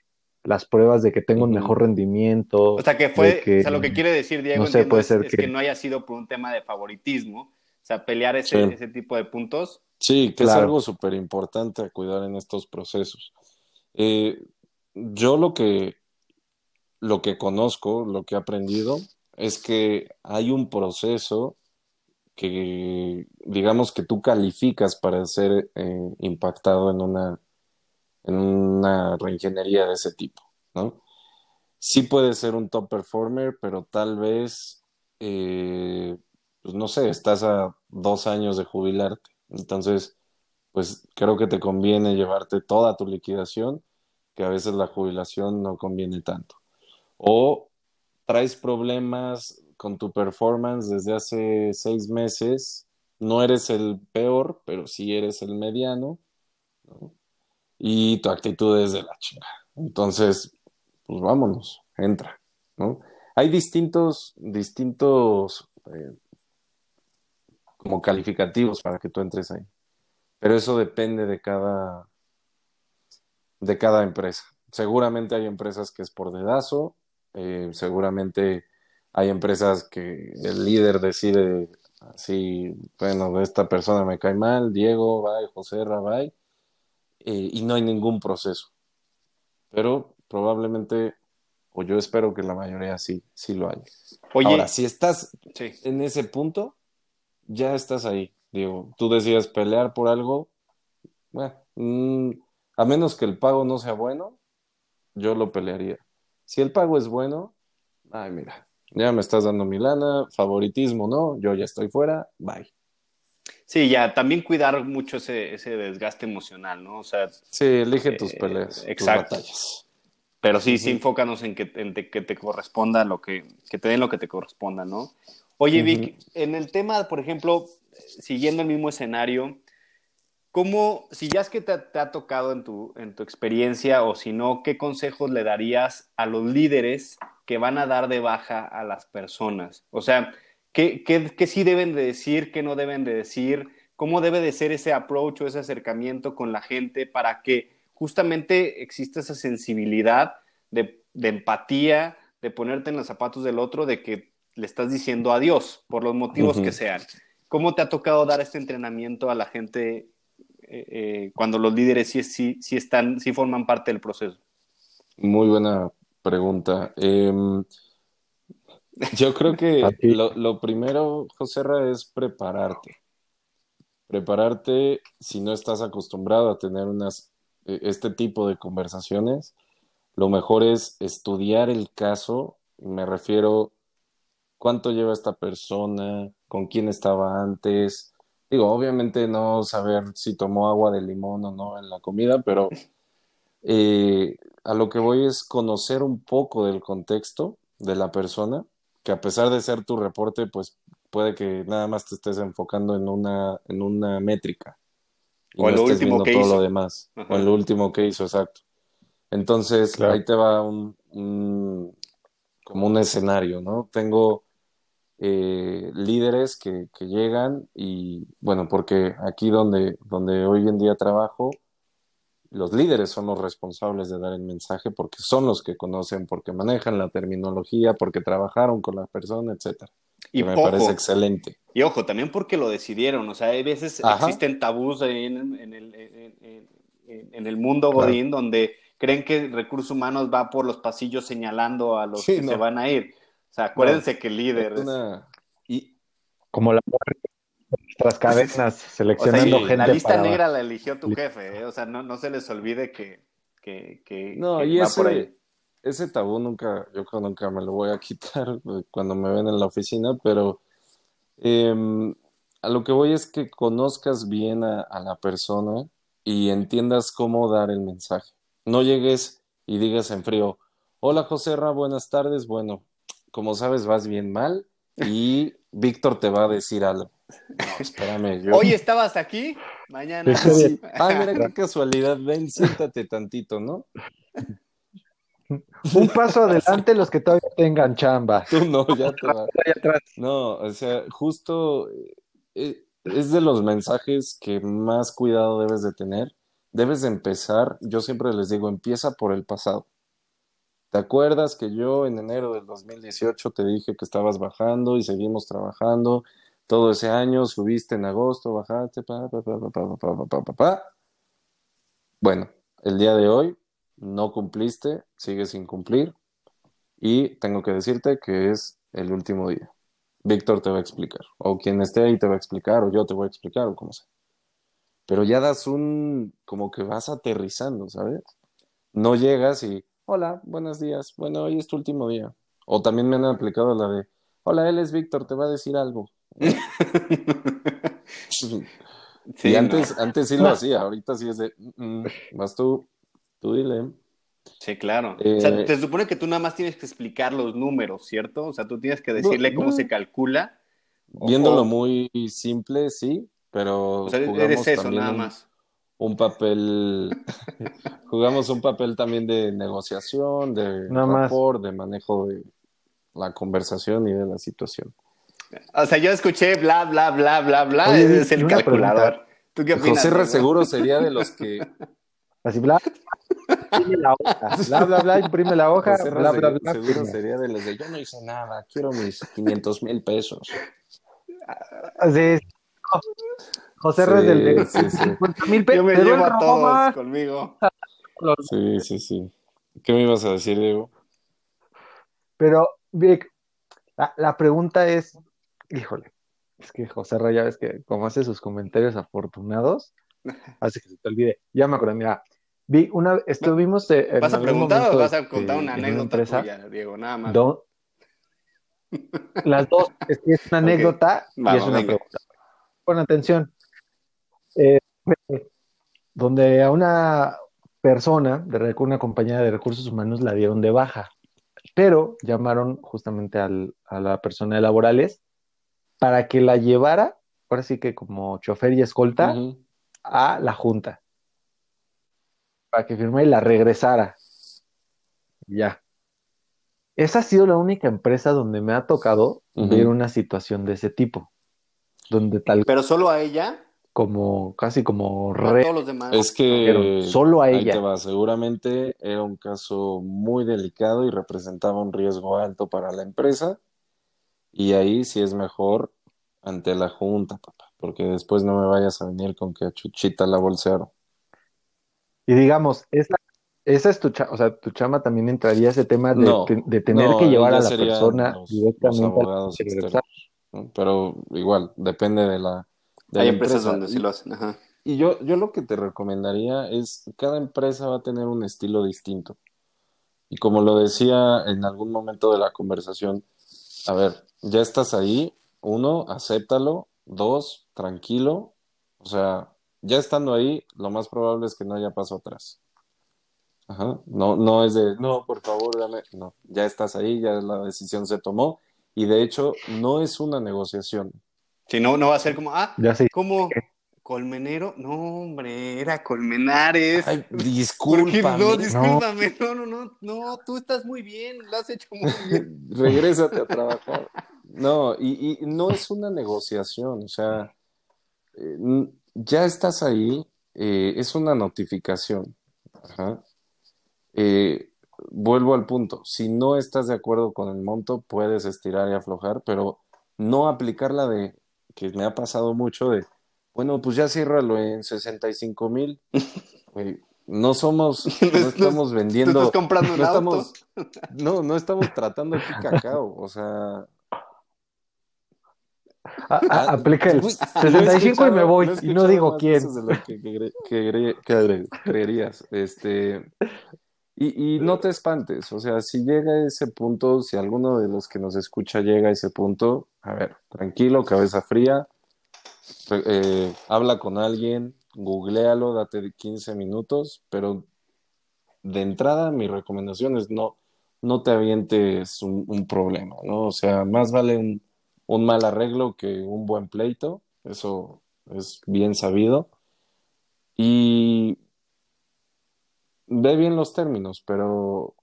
las pruebas de que tengo un mejor rendimiento? O sea, que fue, que- o sea, lo que quiere decir Diego no sé, puede es, ser es que- que no haya sido por un tema de favoritismo, o sea, pelear ese, Sí. ese tipo de puntos. Sí, que es algo súper importante a cuidar en estos procesos. Eh, yo lo que, lo que conozco, lo que he aprendido, es que hay un proceso que, digamos, que tú calificas para ser eh, impactado en una, en una reingeniería de ese tipo, ¿no? Sí puede ser un top performer, pero tal vez, eh, pues no sé, estás a dos años de jubilarte. Entonces, pues creo que te conviene llevarte toda tu liquidación, que a veces la jubilación no conviene tanto. O traes problemas con tu performance desde hace seis meses, no eres el peor, pero sí eres el mediano, ¿no? Y tu actitud es de la chingada. Entonces, pues vámonos, entra, ¿no? Hay distintos, distintos eh, como calificativos para que tú entres ahí. Pero eso depende de cada, de cada empresa. Seguramente hay empresas que es por dedazo, eh, seguramente hay empresas que el líder decide así, bueno, esta persona me cae mal, Diego, bye, José, bye, eh, y no hay ningún proceso. Pero probablemente, o yo espero que la mayoría sí, sí lo haya. Oye, Ahora, si estás sí. en ese punto, ya estás ahí. Digo, tú decías pelear por algo, bueno, mm, a menos que el pago no sea bueno, yo lo pelearía. Si el pago es bueno, ay, mira, ya me estás dando mi lana, favoritismo, ¿no? Yo ya estoy fuera, bye. Sí, ya, también cuidar mucho ese, ese desgaste emocional, ¿no? O sea, Sí, elige tus Eh, peleas, exacto. tus batallas. pero sí, sí enfócanos en que, en te- que te corresponda lo que, que te den lo que te corresponda, ¿no? Oye, Vic, en el tema, por ejemplo, siguiendo el mismo escenario, ¿cómo, si ya es que te, te ha tocado en tu, en tu experiencia o si no, qué consejos le darías a los líderes que van a dar de baja a las personas? O sea, ¿qué, qué, qué sí deben de decir, qué no deben de decir? ¿Cómo debe de ser ese approach o ese acercamiento con la gente para que justamente exista esa sensibilidad de, de empatía, de ponerte en los zapatos del otro, de que le estás diciendo adiós por los motivos que sean. ¿Cómo te ha tocado dar este entrenamiento a la gente eh, eh, cuando los líderes sí, sí, sí, están, sí forman parte del proceso? Muy buena pregunta. Em, yo creo que lo, lo, primero, José es prepararte. Prepararte si no estás acostumbrado a tener unas, e, este tipo de conversaciones. Lo mejor es estudiar el caso. Me refiero cuánto lleva esta persona, con quién estaba antes. Digo, obviamente no saber si tomó agua de limón o no en la comida, pero eh, a lo que voy es conocer un poco del contexto de la persona, que a pesar de ser tu reporte, pues puede que nada más te estés enfocando en una, en una métrica. o en lo último que todo hizo. lo demás. O en lo último que hizo, exacto. Entonces, ahí te va un, un, como un escenario, ¿no? Tengo eh, líderes que, que, llegan y, bueno, porque aquí donde, donde hoy en día trabajo, los líderes son los responsables de dar el mensaje porque son los que conocen, porque manejan la terminología, porque trabajaron con la persona, etcétera. Y me parece excelente. Y ojo, también porque lo decidieron, o sea, hay veces existen tabús en, en, el, en, en, el, mundo Godín donde creen que recursos humanos va por los pasillos señalando a los que se van a ir. O sea, acuérdense que el líder es... Y... Como la nuestras cadenas seleccionando gente. La lista negra la eligió tu jefe, ¿eh? o sea, no, no se les olvide que, que, que, no, y ese, Ese tabú nunca, yo creo nunca me lo voy a quitar cuando me ven en la oficina, pero eh, a lo que voy es que conozcas bien a, a la persona y entiendas cómo dar el mensaje. No llegues y digas en frío, hola José Ra, buenas tardes, bueno, como sabes vas bien mal y Víctor te va a decir algo. No, espérame. Yo... Hoy estabas aquí, mañana. Sí. Ay, mira qué casualidad. Ven, siéntate tantito, ¿no? Un paso adelante los que todavía tengan chamba. Tú no, ya te vas. No, o sea, justo eh, es de los mensajes que más cuidado debes de tener. Debes de empezar, yo siempre les digo, empieza por el pasado. ¿Te acuerdas que yo en enero del 2018 te dije que estabas bajando y seguimos trabajando todo ese año, subiste en agosto, bajaste, pa, pa, pa, pa, pa, pa, pa, pa, Bueno, el día de hoy no cumpliste, sigues sin cumplir y tengo que decirte que es el último día. Víctor te va a explicar, o quien esté ahí te va a explicar, o yo te voy a explicar, o como sea. Pero ya das un, como que vas aterrizando, ¿sabes? No llegas y, hola, buenos días, bueno, hoy es tu último día. O también me han aplicado la de, hola, él es Víctor, te va a decir algo. sí, y antes, antes sí lo hacía, ahorita sí es de, mm, vas tú, tú dile. Sí, claro. o sea, te supone que tú nada más tienes que explicar los números, ¿cierto? O sea, tú tienes que decirle cómo se calcula. Viéndolo muy simple, sí, pero o sea, eres eso, nada más. Un, papel, jugamos un papel también de negociación, de rapport, de manejo de la conversación y de la situación. O sea, yo escuché bla, bla, bla, bla, bla, es el calculador. ¿Tú qué opinas? José Seguro sería de los que... Así, bla, imprime la hoja, bla, bla, bla, imprime la hoja, José bla, bla, bla. Seguro sería de los de yo no hice nada, quiero mis 500 mil pesos. Sí, José sí, del de sí, sí. mil pesos. Yo me llevo a todos conmigo. Sí, sí, sí. ¿Qué me ibas a decir, Diego? Pero, Vic, la, la pregunta es, híjole, es que José Raya, ves que como hace sus comentarios afortunados, hace que se te olvide. Ya me acordé, mira, vi una, estuvimos... Eh, ¿Vas a preguntar o vas a contar una anécdota empresa, tuya, Diego? Nada más. Las dos, es que es una anécdota okay. Vamos, y es una venga. pregunta. Pon atención. Eh, donde a una persona, de una compañía de recursos humanos, la dieron de baja, pero llamaron justamente al, a la persona de laborales para que la llevara, ahora sí que como chofer y escolta, uh -huh. a la junta. Para que firmara y la regresara. Ya. Esa ha sido la única empresa donde me ha tocado uh -huh. ver una situación de ese tipo. Donde tal Pero solo a ella. Como, casi como re... a todos los demás. Es que solo a ella. Va. Seguramente era un caso muy delicado y representaba un riesgo alto para la empresa Y ahí sí es mejor ante la junta, papá, porque después no me vayas a venir con que a Chuchita la bolsearon. Y digamos, esa, esa es tu chama, o sea, tu chama también entraría ese tema de, No, de tener no, que llevar a la persona los, los directamente ¿no? Pero igual, depende de la, de Hay la empresas empresa. donde sí lo hacen, ajá. y yo, yo lo que te recomendaría es, cada empresa va a tener un estilo distinto. Y como lo decía en algún momento de la conversación, a ver, ya estás ahí, uno, acéptalo, dos, tranquilo, o sea, ya estando ahí, lo más probable es que no haya paso atrás. Ajá. No, no es de, no, por favor, dame. No, ya estás ahí, ya la decisión se tomó. Y de hecho, no es una negociación. Si no, no va a ser como, ah, Ya sé. ¿cómo? ¿Colmenero? No, hombre, era Colmenares. Ay, ¿Por qué discúlpame. no? Discúlpame, no, no, no, no, tú estás muy bien, lo has hecho muy bien. Regrésate a trabajar. No, y, y no es una negociación, o sea, eh, ya estás ahí, eh, es una notificación. Ajá. Eh, vuelvo al punto, si no estás de acuerdo con el monto, puedes estirar y aflojar, pero no aplicar la de, que me ha pasado mucho de, bueno, pues ya ciérralo en 65 mil. No somos, no No- no- estamos Tú vendiendo, estás comprando un no auto. estamos, no, no estamos tratando aquí cacao, o sea, A- a- Ah, aplica el güey, lo he 65 y me voy, he y no digo quién. de lo que, que cre- que cre- que cre- creerías. Este, y, y no te espantes, o sea, si llega a ese punto, si alguno de los que nos escucha llega a ese punto, a ver, tranquilo, cabeza fría, eh, habla con alguien, googlealo, date 15 minutos, pero de entrada mi recomendación es no, no te avientes un, problema, ¿no? O sea, más vale un, un mal arreglo que un buen pleito, eso es bien sabido. Y ve bien los términos, pero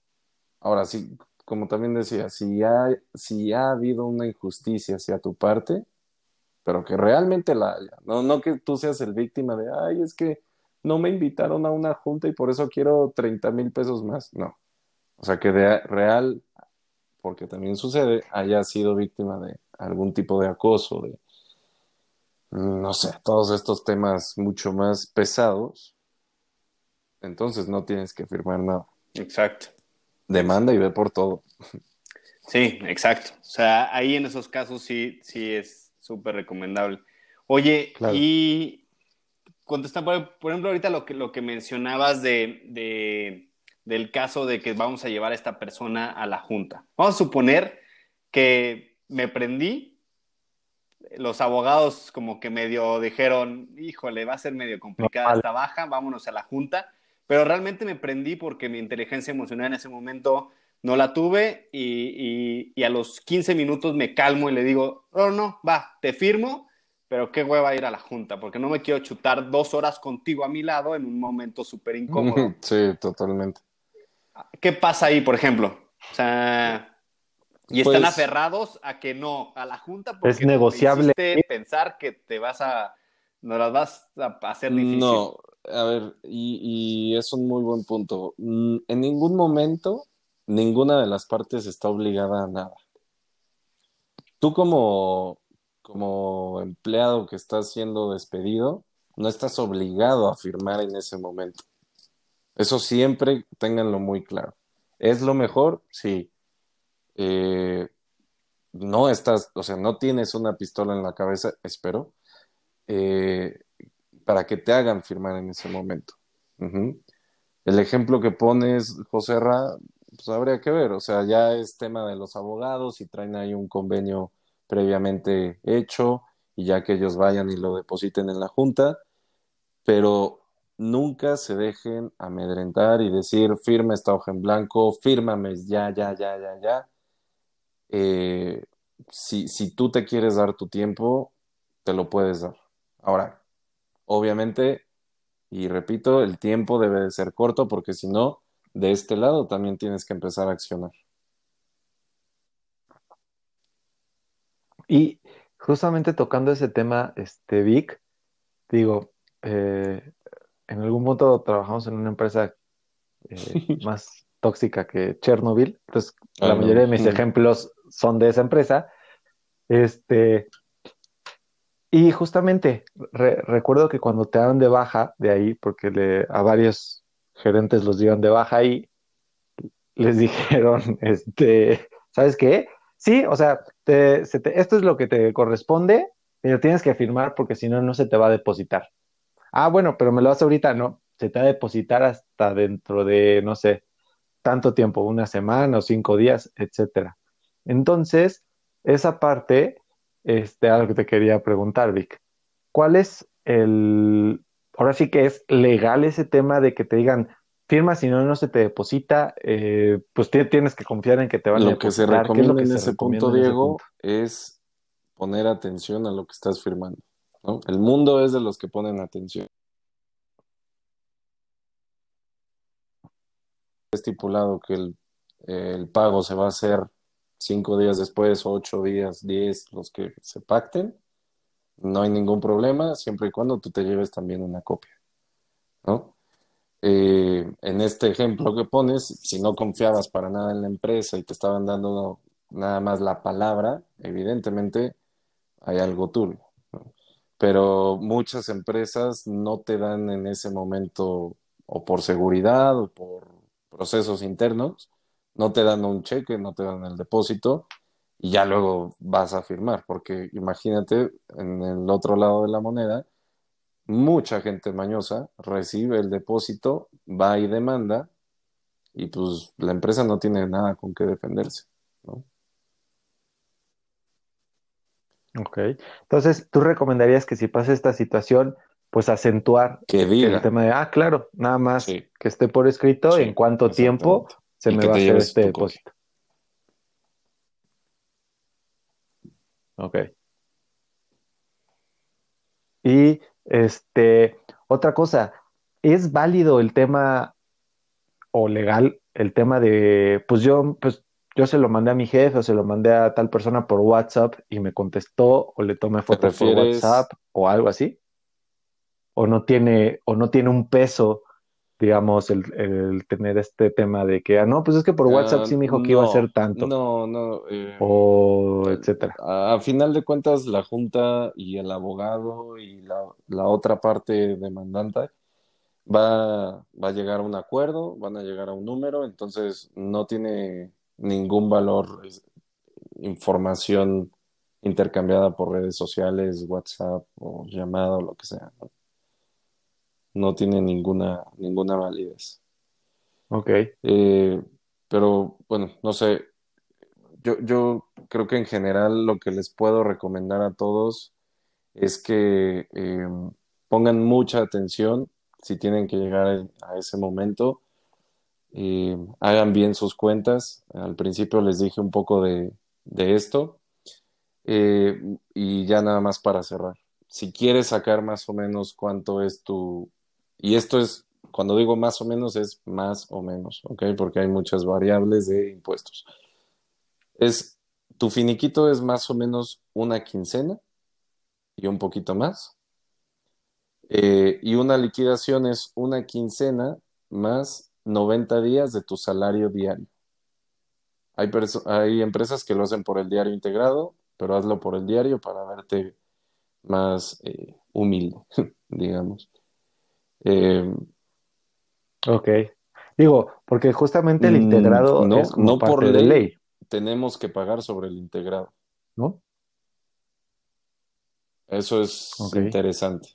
ahora sí, como también decía, si ha, si ha habido una injusticia hacia tu parte, pero que realmente la haya, no, no que tú seas el víctima de, ay, es que no me invitaron a una junta y por eso quiero 30 mil pesos más, no. O sea, que de real, porque también sucede, haya sido víctima de algún tipo de acoso, de, no sé, todos estos temas mucho más pesados, entonces no tienes que firmar nada. Exacto. Demanda y ve por todo. Sí, exacto. O sea, ahí en esos casos sí, sí es súper recomendable. Oye, Claro. y está, por, por ejemplo, ahorita lo que, lo que mencionabas de, de- del caso de que vamos a llevar a esta persona a la junta. Vamos a suponer que me prendí, los abogados como que medio dijeron, híjole, va a ser medio complicada Normal. esta baja, vámonos a la junta, pero realmente me prendí porque mi inteligencia emocional en ese momento no la tuve y, y- y a los 15 minutos me calmo y le digo, no, no, va, te firmo, pero qué hueva ir a la junta, porque no me quiero chutar dos horas contigo a mi lado en un momento súper incómodo. Sí, totalmente. ¿Qué pasa ahí, por ejemplo? O sea, y están Pues- aferrados a que no, a la junta, porque Es negociable. pensar que te vas a, no las vas a hacer difícil. No, a ver, y, y es un muy buen punto. Mm, En ningún momento, ninguna de las partes está obligada a nada. Tú como, como empleado que estás siendo despedido, no estás obligado a firmar en ese momento. Eso siempre ténganlo muy claro. ¿Es lo mejor? Sí. Eh, no estás, o sea, no tienes una pistola en la cabeza, espero. Eh, para que te hagan firmar en ese momento. El ejemplo que pones, José Ra, pues habría que ver, o sea, ya es tema de los abogados y traen ahí un convenio previamente hecho y ya que ellos vayan y lo depositen en la junta, pero nunca se dejen amedrentar y decir, firma esta hoja en blanco, fírmame ya, ya, ya, ya, ya. Eh, si, si tú te quieres dar tu tiempo, te lo puedes dar. Ahora, obviamente, y repito, el tiempo debe de ser corto porque si no, de este lado también tienes que empezar a accionar. Y justamente tocando ese tema, este Vic, digo, eh, en algún punto trabajamos en una empresa eh, más tóxica que Chernobyl, entonces la no. mayoría de mis ejemplos son de esa empresa, Este, y justamente recuerdo que cuando te dan de baja de ahí, porque le, a varios gerentes los dieron de baja ahí, les dijeron, este, ¿sabes qué? Sí, o sea, esto es lo que te corresponde, pero tienes que firmar porque si no, no se te va a depositar. Ah, bueno, pero me lo hace ahorita, no, se te va a depositar hasta dentro de, no sé, tanto tiempo, una semana o cinco días, etcétera. Entonces, esa parte, este, algo que te quería preguntar, Vic. ¿Cuál es el, ahora sí que es legal ese tema de que te digan, firma, si no, no se te deposita, eh, pues tienes que confiar en que te van a depositar. Lo que se recomienda en, ese punto, Diego, es poner atención a lo que estás firmando. El mundo es de los que ponen atención. Estipulado que el, el pago se va a hacer cinco días después, ocho días, diez, los que se pacten, no hay ningún problema, siempre y cuando tú te lleves también una copia, ¿no? Eh, en este ejemplo que pones, si no confiabas para nada en la empresa y te estaban dando nada más la palabra, evidentemente hay algo turbio. Pero muchas empresas no te dan en ese momento, o por seguridad o por procesos internos, no te dan un cheque, no te dan el depósito y ya luego vas a firmar, porque imagínate en el otro lado de la moneda, mucha gente mañosa recibe el depósito, va y demanda y pues la empresa no tiene nada con qué defenderse, ¿no? Ok, entonces tú recomendarías que si pasa esta situación, pues acentuar que diga. el tema de, ah, claro, nada más que esté por escrito en cuánto tiempo se me va a hacer este depósito. Ok. Y este, otra cosa, ¿es válido el tema o legal el tema de, pues yo, pues yo se lo mandé a mi jefe o se lo mandé a tal persona por WhatsApp y me contestó o le tomé fotos por WhatsApp o algo así? ¿O no tiene, o no tiene un peso digamos, el, tener este tema de que, ah, no, pues es que por WhatsApp sí me dijo que iba a ser tanto. No, no. Eh, o etcétera. A, final de cuentas, la Junta y el abogado y la, otra parte demandante va, va a llegar a un acuerdo, van a llegar a un número, entonces no tiene ningún valor información intercambiada por redes sociales, WhatsApp o llamada o lo que sea no tiene ninguna, ninguna validez. Ok. Eh, pero bueno, no sé, yo, yo creo que en general lo que les puedo recomendar a todos es que eh, pongan mucha atención si tienen que llegar a ese momento, eh, hagan bien sus cuentas. Al principio les dije un poco de, de esto y ya nada más para cerrar. Si quieres sacar más o menos cuánto es tu, y esto es, cuando digo más o menos, es más o menos, ¿ok? Porque hay muchas variables de impuestos. Es, tu finiquito es más o menos una quincena y un poquito más. Eh, y una liquidación es una quincena más 90 días de tu salario diario. Hay, hay empresas que lo hacen por el diario integrado, pero hazlo por el diario para verte más eh, humilde, digamos. Eh, ok. Digo, porque justamente el mm, integrado no, es no por ley, Tenemos que pagar sobre el integrado. ¿No? Eso es interesante.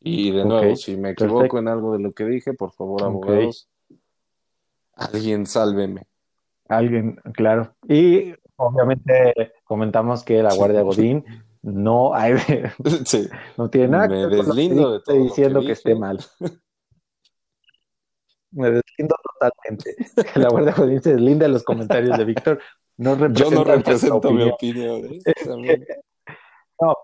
Y de nuevo, si me equivoco en algo de lo que dije, por favor, abogados, alguien sálveme. Alguien, claro. Y obviamente comentamos que la Guardia Godín no hay, no tiene nada Me deslindo de todo diciendo que, esté mal. Me deslindo totalmente. La Guardia Judicial se deslinda de los comentarios de Víctor. No Yo no represento mi opinión. ¿eh? no.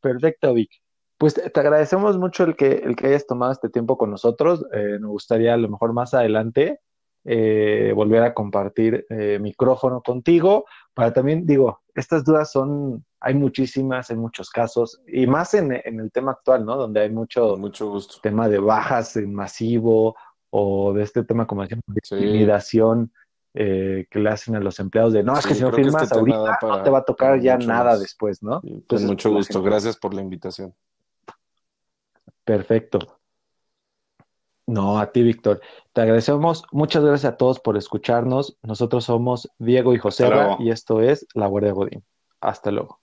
Perfecto, Vic. Pues te, agradecemos mucho el que, el que hayas tomado este tiempo con nosotros. Eh, nos gustaría a lo mejor más adelante eh, volver a compartir eh, micrófono contigo para también, digo, estas dudas son, hay muchísimas en muchos casos y más en, el tema actual, ¿no? Donde hay mucho, mucho gusto. tema de bajas en masivo o de este tema como decíamos, de intimidación eh, que le hacen a los empleados de, no, es Sí, que si no firmas este ahorita para- no te va a tocar ya nada después, ¿no? Sí, Con Entonces, mucho gusto. gente- Gracias por la invitación. Perfecto. No, a ti, Víctor. Te agradecemos. Muchas gracias a todos por escucharnos. Nosotros somos Diego y José luego. y esto es La Guardia Godín. Hasta luego.